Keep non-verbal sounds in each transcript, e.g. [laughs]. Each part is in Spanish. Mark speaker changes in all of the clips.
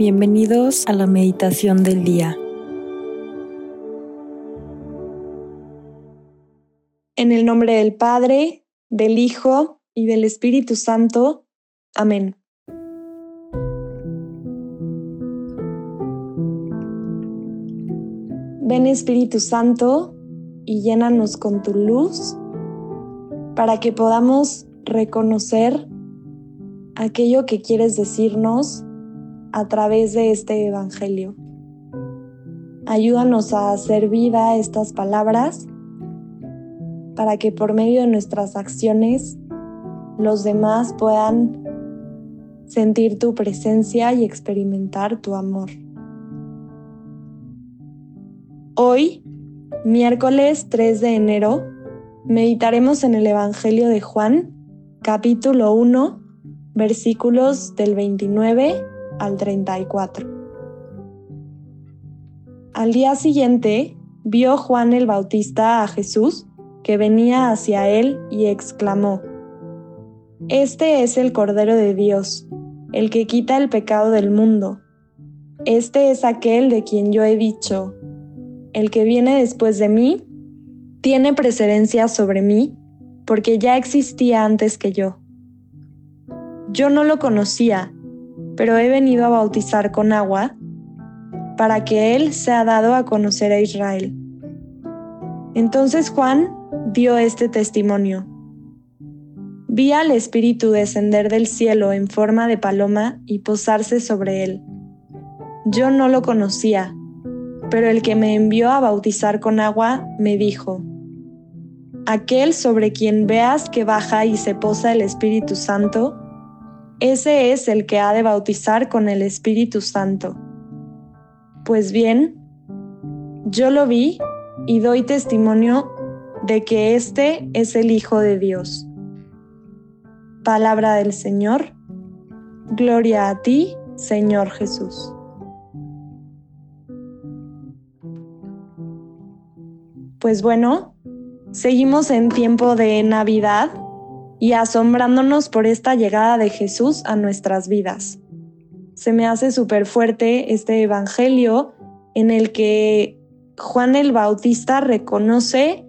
Speaker 1: Bienvenidos a la meditación del día.
Speaker 2: En el nombre del Padre, del Hijo y del Espíritu Santo. Amén. Ven Espíritu Santo y llénanos con tu luz para que podamos reconocer aquello que quieres decirnos a través de este Evangelio. Ayúdanos a hacer vida estas palabras para que por medio de nuestras acciones los demás puedan sentir tu presencia y experimentar tu amor. Hoy, miércoles 3 de enero, meditaremos en el Evangelio de Juan, capítulo 1, versículos del 29 al 34. Al día siguiente, vio Juan el Bautista a Jesús que venía hacia él y exclamó, Este es el Cordero de Dios, el que quita el pecado del mundo. Este es aquel de quien yo he dicho, el que viene después de mí, tiene precedencia sobre mí, porque ya existía antes que yo. Yo no lo conocía, pero he venido a bautizar con agua para que Él sea dado a conocer a Israel. Entonces Juan dio este testimonio. Vi al Espíritu descender del cielo en forma de paloma y posarse sobre él. Yo no lo conocía, pero el que me envió a bautizar con agua me dijo, Aquel sobre quien veas que baja y se posa el Espíritu Santo, ese es el que ha de bautizar con el Espíritu Santo. Pues bien, yo lo vi y doy testimonio de que este es el Hijo de Dios. Palabra del Señor. Gloria a ti, Señor Jesús. Pues bueno, seguimos en tiempo de Navidad y asombrándonos por esta llegada de Jesús a nuestras vidas. Se me hace súper fuerte este Evangelio en el que Juan el Bautista reconoce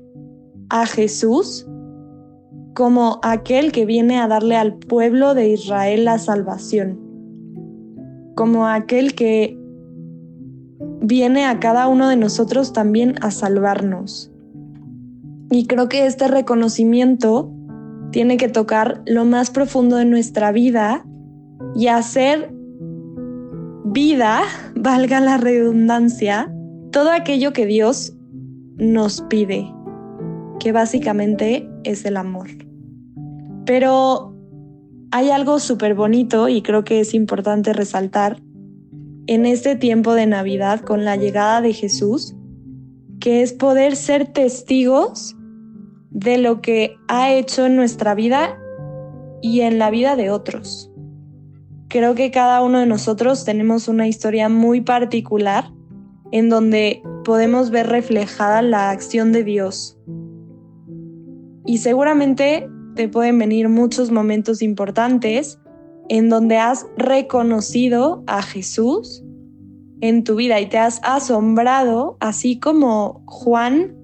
Speaker 2: a Jesús como aquel que viene a darle al pueblo de Israel la salvación, como aquel que viene a cada uno de nosotros también a salvarnos. Y creo que este reconocimiento tiene que tocar lo más profundo de nuestra vida y hacer vida, [laughs] valga la redundancia, todo aquello que Dios nos pide, que básicamente es el amor. Pero hay algo súper bonito y creo que es importante resaltar en este tiempo de Navidad con la llegada de Jesús, que es poder ser testigos de lo que ha hecho en nuestra vida y en la vida de otros. Creo que cada uno de nosotros tenemos una historia muy particular en donde podemos ver reflejada la acción de Dios. Y seguramente te pueden venir muchos momentos importantes en donde has reconocido a Jesús en tu vida y te has asombrado, así como Juan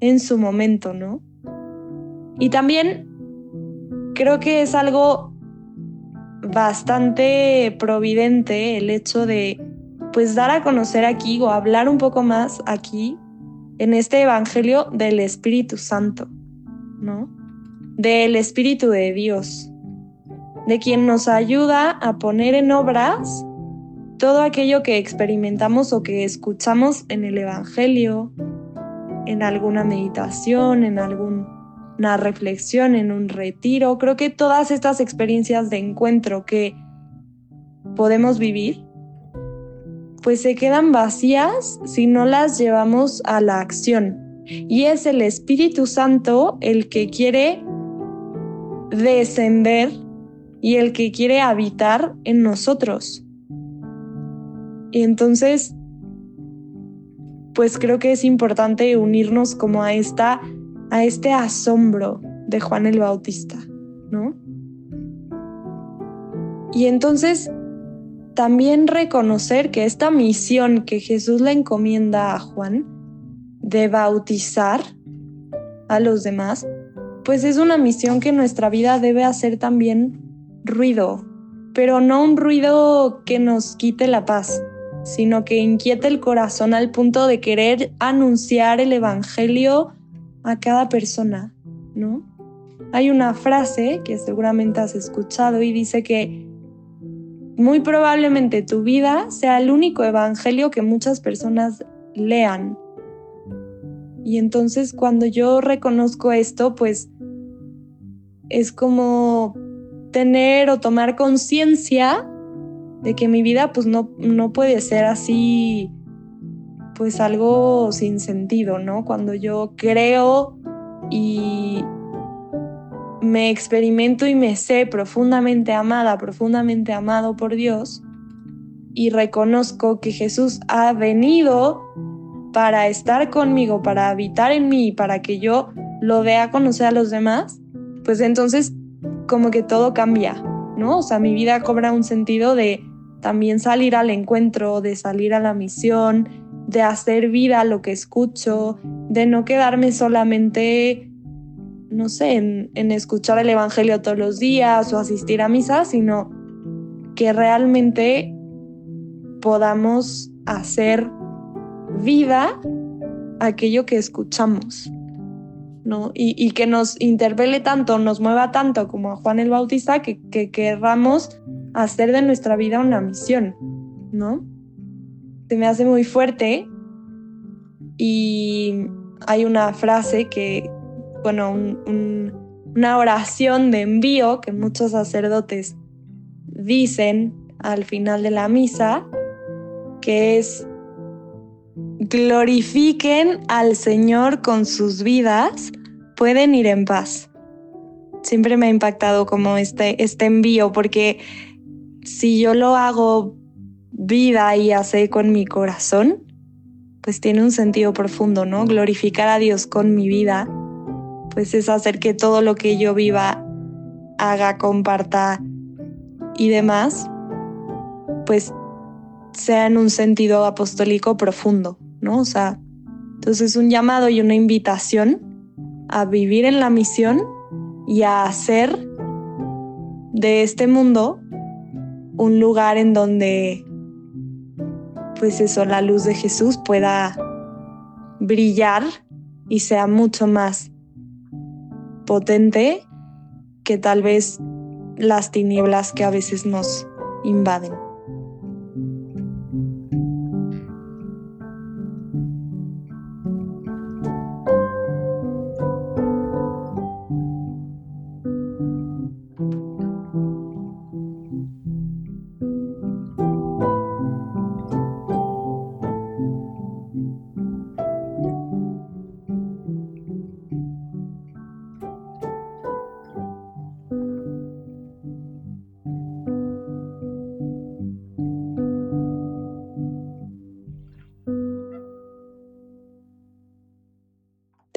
Speaker 2: en su momento, ¿no? Y también creo que es algo bastante providente el hecho de pues dar a conocer aquí o hablar un poco más aquí en este evangelio del Espíritu Santo, ¿no? Del Espíritu de Dios, de quien nos ayuda a poner en obras todo aquello que experimentamos o que escuchamos en el evangelio, en alguna meditación, en algún una reflexión, en un retiro. Creo que todas estas experiencias de encuentro que podemos vivir, pues se quedan vacías si no las llevamos a la acción. Y es el Espíritu Santo el que quiere descender y el que quiere habitar en nosotros. Y entonces, pues creo que es importante unirnos como a esta a este asombro de Juan el Bautista, ¿no? Y entonces también reconocer que esta misión que Jesús le encomienda a Juan de bautizar a los demás, pues es una misión que nuestra vida debe hacer también ruido, pero no un ruido que nos quite la paz, sino que inquiete el corazón al punto de querer anunciar el Evangelio a cada persona, ¿no? Hay una frase que seguramente has escuchado y dice que muy probablemente tu vida sea el único Evangelio que muchas personas lean. Y entonces cuando yo reconozco esto, pues es como tener o tomar conciencia de que mi vida pues no, no puede ser así pues algo sin sentido, ¿no? Cuando yo creo y me experimento y me sé profundamente amada, profundamente amado por Dios y reconozco que Jesús ha venido para estar conmigo, para habitar en mí, para que yo lo dé a conocer a los demás, pues entonces como que todo cambia, ¿no? O sea, mi vida cobra un sentido de también salir al encuentro, de salir a la misión, de hacer vida lo que escucho, de no quedarme solamente, no sé, en, escuchar el Evangelio todos los días o asistir a misa, sino que realmente podamos hacer vida aquello que escuchamos. ¿no? Y, que nos interpele tanto, nos mueva tanto como a Juan el Bautista, que, que querramos hacer de nuestra vida una misión, ¿no? Se me hace muy fuerte y hay una frase que, bueno, una oración de envío que muchos sacerdotes dicen al final de la misa, que es glorifiquen al Señor con sus vidas, pueden ir en paz. Siempre me ha impactado como este, este envío, porque si yo lo hago vida y hace con mi corazón, pues tiene un sentido profundo, ¿no? Glorificar a Dios con mi vida, pues es hacer que todo lo que yo viva, haga, comparta y demás, pues sea en un sentido apostólico profundo, ¿no? O sea, entonces un llamado y una invitación a vivir en la misión y a hacer de este mundo un lugar en donde, pues eso, la luz de Jesús pueda brillar y sea mucho más potente que tal vez las tinieblas que a veces nos invaden.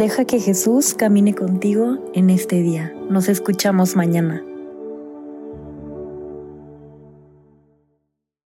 Speaker 1: Deja que Jesús camine contigo en este día. Nos escuchamos mañana.